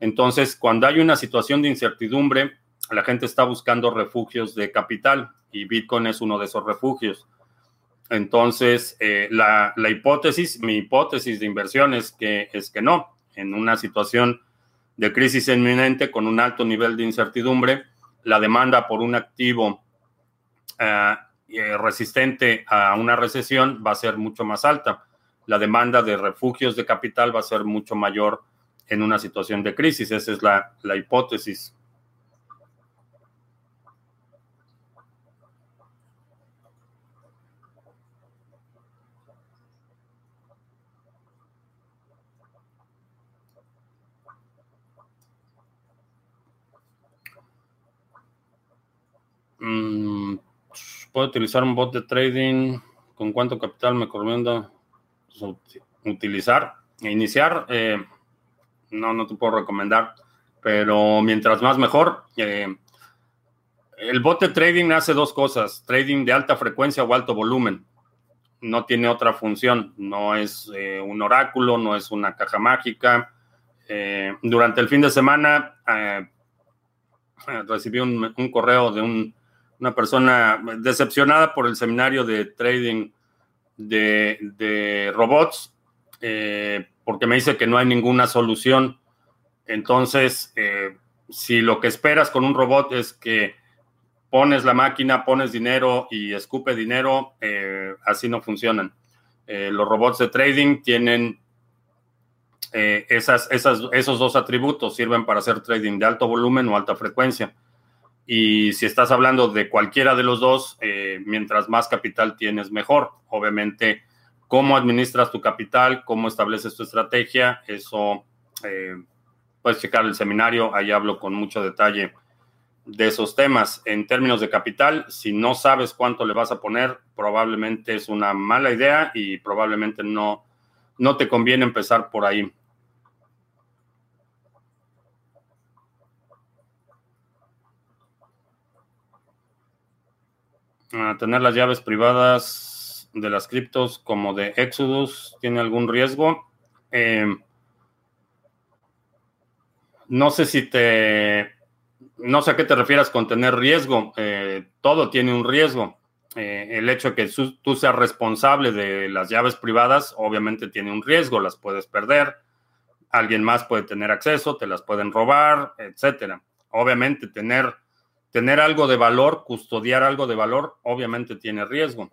Entonces, cuando hay una situación de incertidumbre, la gente está buscando refugios de capital y Bitcoin es uno de esos refugios. Entonces, eh, la, hipótesis, mi hipótesis de inversión es que, es que no. En una situación de crisis inminente con un alto nivel de incertidumbre, la demanda por un activo eh, eh, resistente a una recesión va a ser mucho más alta. La demanda de refugios de capital va a ser mucho mayor en una situación de crisis. Esa es la, la hipótesis. Mm, puedo utilizar un bot de trading. ¿Con cuánto capital me recomienda utilizar? Iniciar, eh, no, no te puedo recomendar, pero mientras más mejor. Eh, el bot de trading hace dos cosas: trading de alta frecuencia o alto volumen. No tiene otra función, no es eh, un oráculo, no es una caja mágica. durante el fin de semana recibí un correo de un una persona decepcionada por el seminario de trading de, robots, eh, porque me dice que no hay ninguna solución. Entonces, eh, si lo que esperas con un robot es que pones la máquina, pones dinero y escupe dinero, eh, así no funcionan. los robots de trading tienen esas, esos dos atributos, sirven para hacer trading de alto volumen o alta frecuencia. Y si estás hablando de cualquiera de los dos, eh, mientras más capital tienes, mejor. Obviamente, cómo administras tu capital, cómo estableces tu estrategia, eso eh, puedes checar el seminario, ahí hablo con mucho detalle de esos temas. En términos de capital, si no sabes cuánto le vas a poner, probablemente es una mala idea y probablemente no, no te conviene empezar por ahí. Tener las llaves privadas de las criptos como de Exodus tiene algún riesgo. Em, no sé si te, no sé a qué te refieras con tener riesgo. Eh, todo tiene un riesgo. Eh, el hecho de que tú seas responsable de las llaves privadas, obviamente tiene un riesgo. Las puedes perder. Alguien más puede tener acceso, te las pueden robar, etcétera. Obviamente tener tener algo de valor, custodiar algo de valor, obviamente tiene riesgo.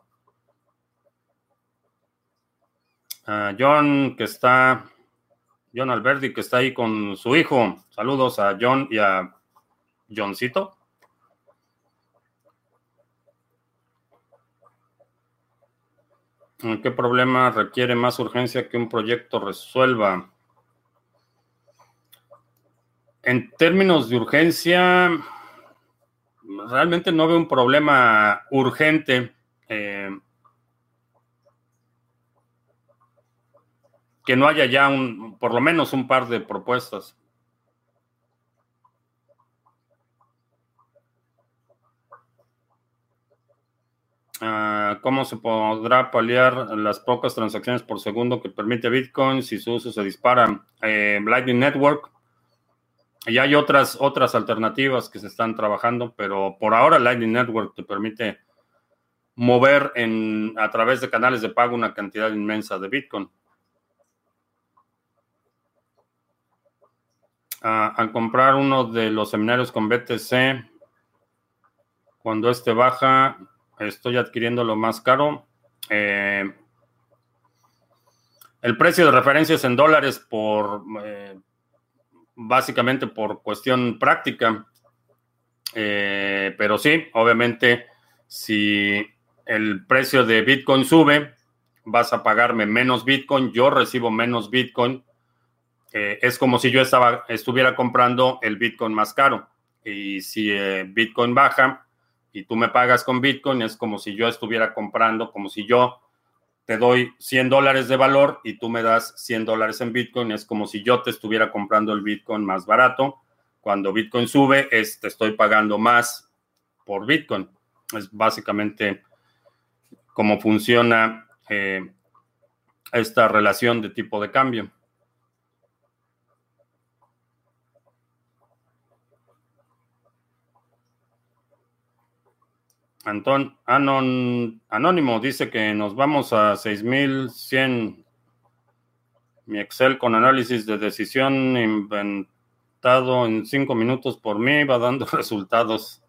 A John, que está, John Alberti, que está ahí con su hijo. Saludos a John y a Johncito. ¿Qué problema requiere más urgencia que un proyecto resuelva? En términos de urgencia, realmente no veo un problema urgente. Eh, que no haya ya un, por lo menos un par de propuestas. Ah, ¿Cómo se podrá paliar las pocas transacciones por segundo que permite Bitcoin si su uso se dispara? Eh, Lightning Network. Y hay otras, otras alternativas que se están trabajando, pero por ahora Lightning Network te permite mover en, a través de canales de pago una cantidad inmensa de Bitcoin. Ah, al comprar uno de los seminarios con BTC, cuando este baja, estoy adquiriendo lo más caro. Eh, el precio de referencia es en dólares por eh, básicamente por cuestión práctica. Eh, pero sí, obviamente, si el precio de Bitcoin sube, vas a pagarme menos Bitcoin, yo recibo menos Bitcoin. es como si yo estuviera comprando el Bitcoin más caro. Y si Bitcoin baja, y tú me pagas con Bitcoin, es como si yo estuviera comprando, como si yo te doy 100 dólares de valor y tú me das 100 dólares en Bitcoin, es como si yo te estuviera comprando el Bitcoin más barato. Cuando Bitcoin sube, es, te estoy pagando más por Bitcoin. Es básicamente cómo funciona eh, esta relación de tipo de cambio. Anon, Anónimo dice que nos vamos a 6100. Mi Excel con análisis de decisión inventado en cinco minutos por mí va dando resultados.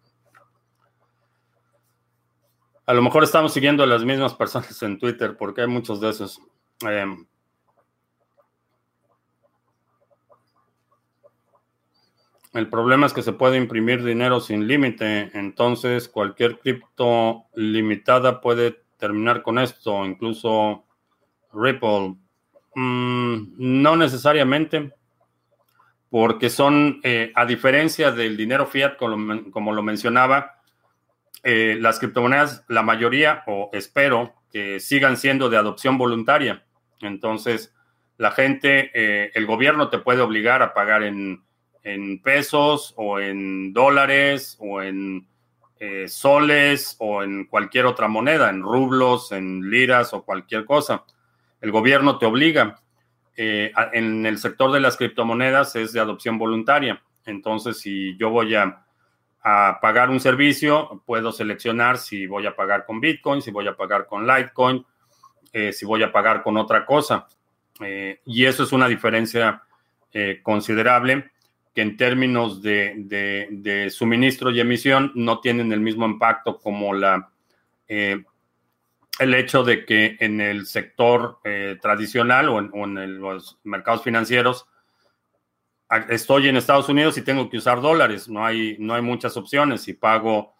A lo mejor estamos siguiendo a las mismas personas en Twitter porque hay muchos de esos. Eh, El problema es que se puede imprimir dinero sin límite, entonces cualquier cripto limitada puede terminar con esto, incluso Ripple. Mm, no necesariamente, porque son, eh, a diferencia del dinero fiat, como, lo mencionaba, eh, las criptomonedas, la mayoría, o espero, que sigan siendo de adopción voluntaria. Entonces, la gente, eh, el gobierno te puede obligar a pagar en en pesos o en dólares o en eh, soles o en cualquier otra moneda, en rublos, en liras o cualquier cosa. El gobierno te obliga. Eh, en el sector de las criptomonedas es de adopción voluntaria. Entonces, si yo voy a, pagar un servicio, puedo seleccionar si voy a pagar con Bitcoin, si voy a pagar con Litecoin, eh, si voy a pagar con otra cosa. y eso es una diferencia considerable que en términos de, suministro y emisión no tienen el mismo impacto como la, eh, el hecho de que en el sector eh, tradicional o en, los mercados financieros estoy en Estados Unidos y tengo que usar dólares, no hay, no hay muchas opciones. Si pago,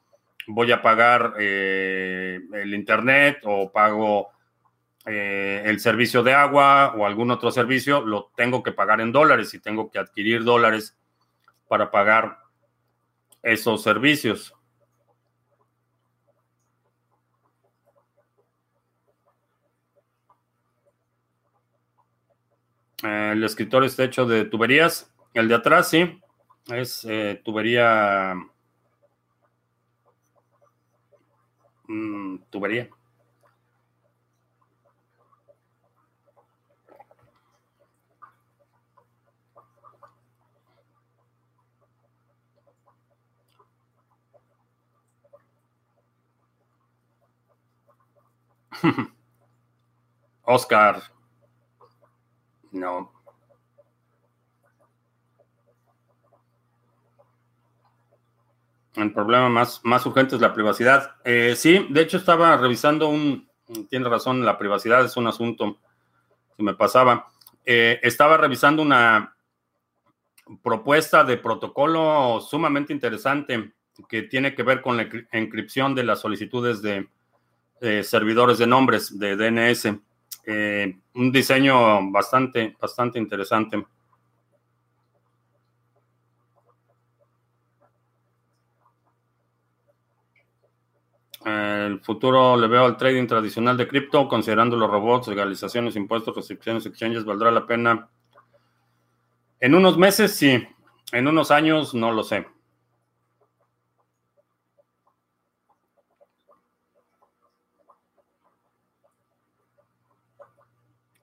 voy a pagar eh, el Internet o pago el servicio de agua o algún otro servicio, lo tengo que pagar en dólares y tengo que adquirir dólares para pagar esos servicios. El escritorio está hecho de tuberías. El de atrás, sí, es eh, tubería. Mm, tubería. Oscar. No. El problema más, más urgente es la privacidad. Eh, sí, de hecho estaba revisando un, tiene razón, la privacidad es un asunto se me pasaba. Eh, estaba revisando una propuesta de protocolo sumamente interesante que tiene que ver con la encripción de las solicitudes de servidores de nombres de DNS. Eh, un diseño bastante, bastante interesante. El futuro le veo al trading tradicional de cripto, considerando los robots, legalizaciones, impuestos, restricciones, exchanges, ¿valdrá la pena? En unos meses sí, en unos años no lo sé. Ah,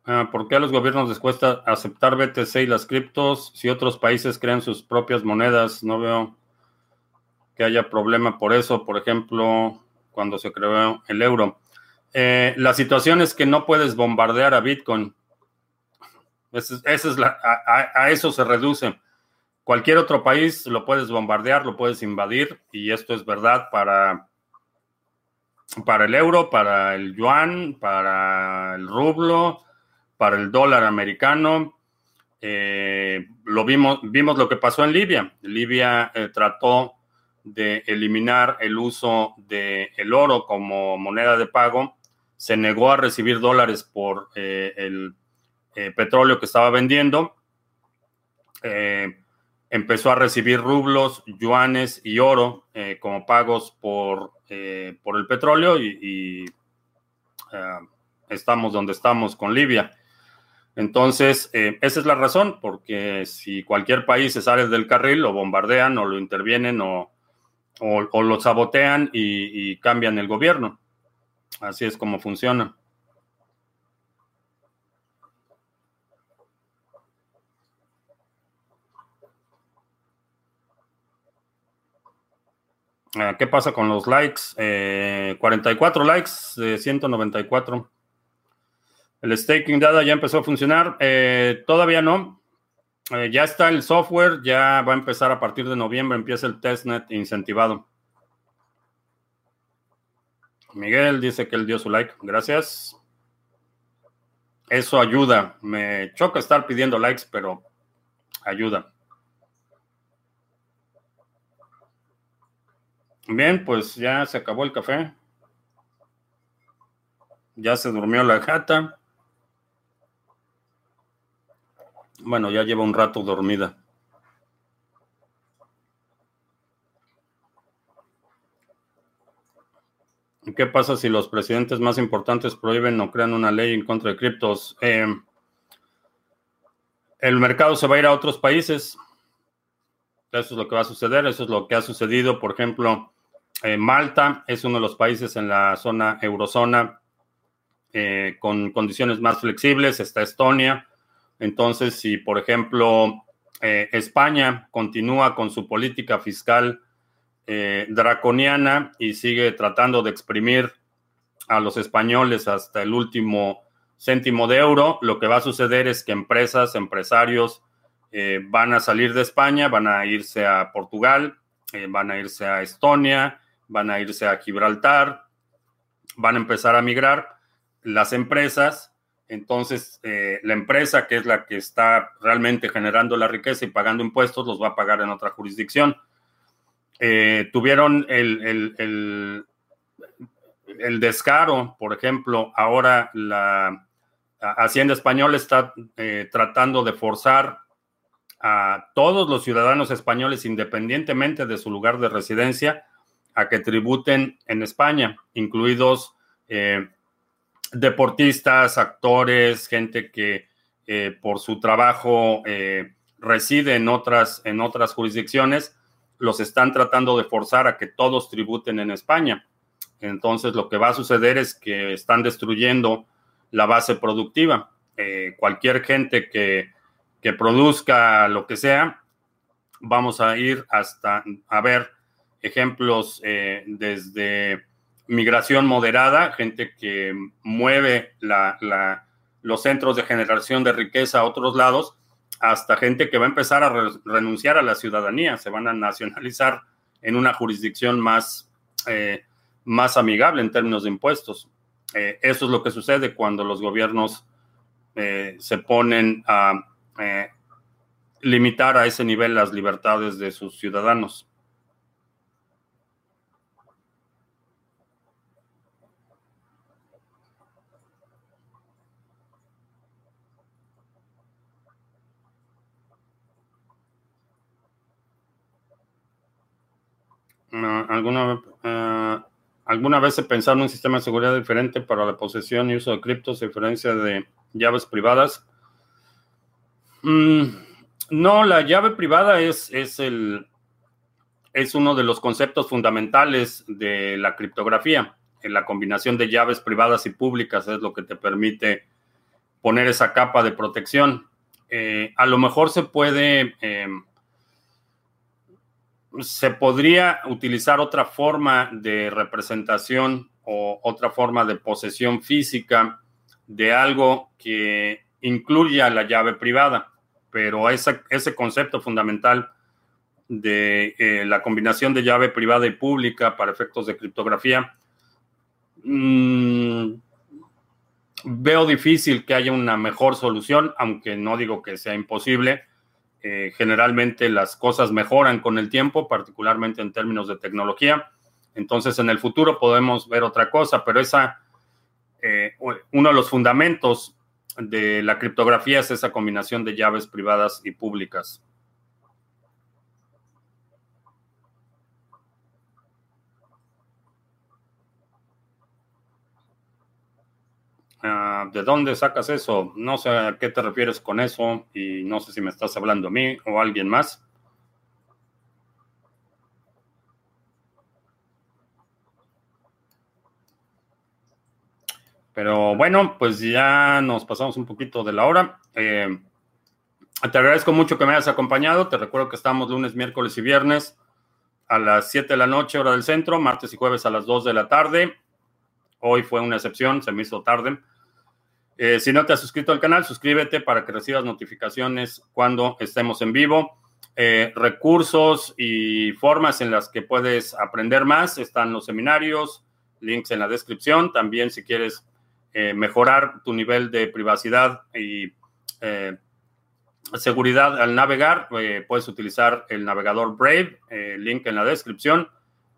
¿Por qué a los gobiernos les cuesta aceptar BTC y las criptos si otros países crean sus propias monedas? No veo que haya problema por eso. Por ejemplo, cuando se creó el euro. Eh, la situación es que no puedes bombardear a Bitcoin. es la, a, eso se reduce. Cualquier otro país lo puedes bombardear, lo puedes invadir, y esto es verdad para, para el euro, para el yuan, para el rublo, para el dólar americano. Eh, lo vimos, vimos lo que pasó en Libia. Libia eh, trató de eliminar el uso del el oro como moneda de pago, se negó a recibir dólares por eh, el petróleo que estaba vendiendo, empezó a recibir rublos, yuanes y oro como pagos por, por el petróleo y, estamos donde estamos con Libia. Entonces, esa es la razón, porque si cualquier país se sale del carril, lo bombardean o lo intervienen o, o, lo sabotean y, cambian el gobierno. Así es como funciona. Ah, ¿Qué pasa con los likes? 44 eh, likes de 194. El staking data ya empezó a funcionar. Eh, todavía no. Eh, ya está el software, ya va a empezar a partir de noviembre, empieza el testnet incentivado. Miguel dice que él dio su like. Gracias. Eso ayuda. Me choca estar pidiendo likes, pero ayuda. Bien, pues ya se acabó el café. Ya se durmió la gata. Bueno, ya lleva un rato dormida. ¿Qué pasa si los presidentes más importantes prohíben o crean una ley en contra de criptos? Eh, el mercado se va a ir a otros países. Eso es lo que va a suceder. Eso es lo que ha sucedido. Por ejemplo, eh, Malta es uno de los países en la zona eurozona eh, con condiciones más flexibles. Está Estonia. Entonces, si por ejemplo eh, España continúa con su política fiscal eh, draconiana y sigue tratando de exprimir a los españoles hasta el último céntimo de euro, lo que va a suceder es que empresas, empresarios eh, van a salir de España, van a irse a Portugal, van a irse a Estonia, van a irse a Gibraltar, van a empezar a migrar. Las empresas entonces, eh, la empresa, que es la que está realmente generando la riqueza y pagando impuestos, los va a pagar en otra jurisdicción. Eh, tuvieron el, el, descaro, por ejemplo, ahora la Hacienda Española está eh, tratando de forzar a todos los ciudadanos españoles, independientemente de su lugar de residencia, a que tributen en España, incluidos deportistas, actores, gente que eh, por su trabajo eh, reside en otras, en otras jurisdicciones, los están tratando de forzar a que todos tributen en España. Entonces lo que va a suceder es que están destruyendo la base productiva. Eh, cualquier gente que, que produzca lo que sea, vamos a ir hasta a ver ejemplos desde migración moderada, gente que mueve los centros de generación de riqueza a otros lados, hasta gente que va a empezar a renunciar a la ciudadanía, se van a nacionalizar en una jurisdicción más, eh, más amigable en términos de impuestos. Eh, eso es lo que sucede cuando los gobiernos se ponen a limitar a ese nivel las libertades de sus ciudadanos. ¿Alguna, uh, ¿Alguna vez se pensaron en un sistema de seguridad diferente para la posesión y uso de criptos a diferencia de llaves privadas? Mm, no, la llave privada es, es, el, es uno de los conceptos fundamentales de la criptografía. La combinación de llaves privadas y públicas es lo que te permite poner esa capa de protección. Eh, a lo mejor se puede, eh, se podría utilizar otra forma de representación o otra forma de posesión física de algo que incluya la llave privada pero ese, concepto fundamental de eh, la combinación de llave privada y pública para efectos de criptografía, mm, veo difícil que haya una mejor solución, aunque no digo que sea imposible. Eh, generalmente las cosas mejoran con el tiempo, particularmente en términos de tecnología. Entonces, en el futuro podemos ver otra cosa, pero esa, eh, uno de los fundamentos de la criptografía es esa combinación de llaves privadas y públicas. Ah, ¿De dónde sacas eso? No sé a qué te refieres con eso y no sé si me estás hablando a mí o a alguien más. Pero bueno, pues ya nos pasamos un poquito de la hora. Eh, te agradezco mucho que me hayas acompañado. Te recuerdo que estamos lunes, miércoles y viernes a las 7 de la noche, hora del centro, martes y jueves a las 2 de la tarde. Hoy fue una excepción, se me hizo tarde. Eh, si no te has suscrito al canal, suscríbete para que recibas notificaciones cuando estemos en vivo. Eh, recursos y formas en las que puedes aprender más están los seminarios, links en la descripción. También si quieres eh, mejorar tu nivel de privacidad y seguridad al navegar, puedes utilizar el navegador Brave, link en la descripción,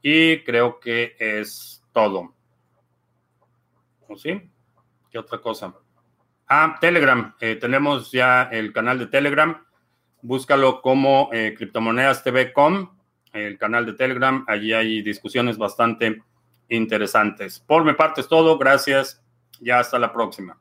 y creo que es todo. ¿O sí? ¿Qué otra cosa? Ah, Telegram. tenemos ya el canal de Telegram. Búscalo como Criptomonedas TV.com, el canal de Telegram. Allí hay discusiones bastante interesantes. Por mi parte es todo. Gracias ya hasta la próxima.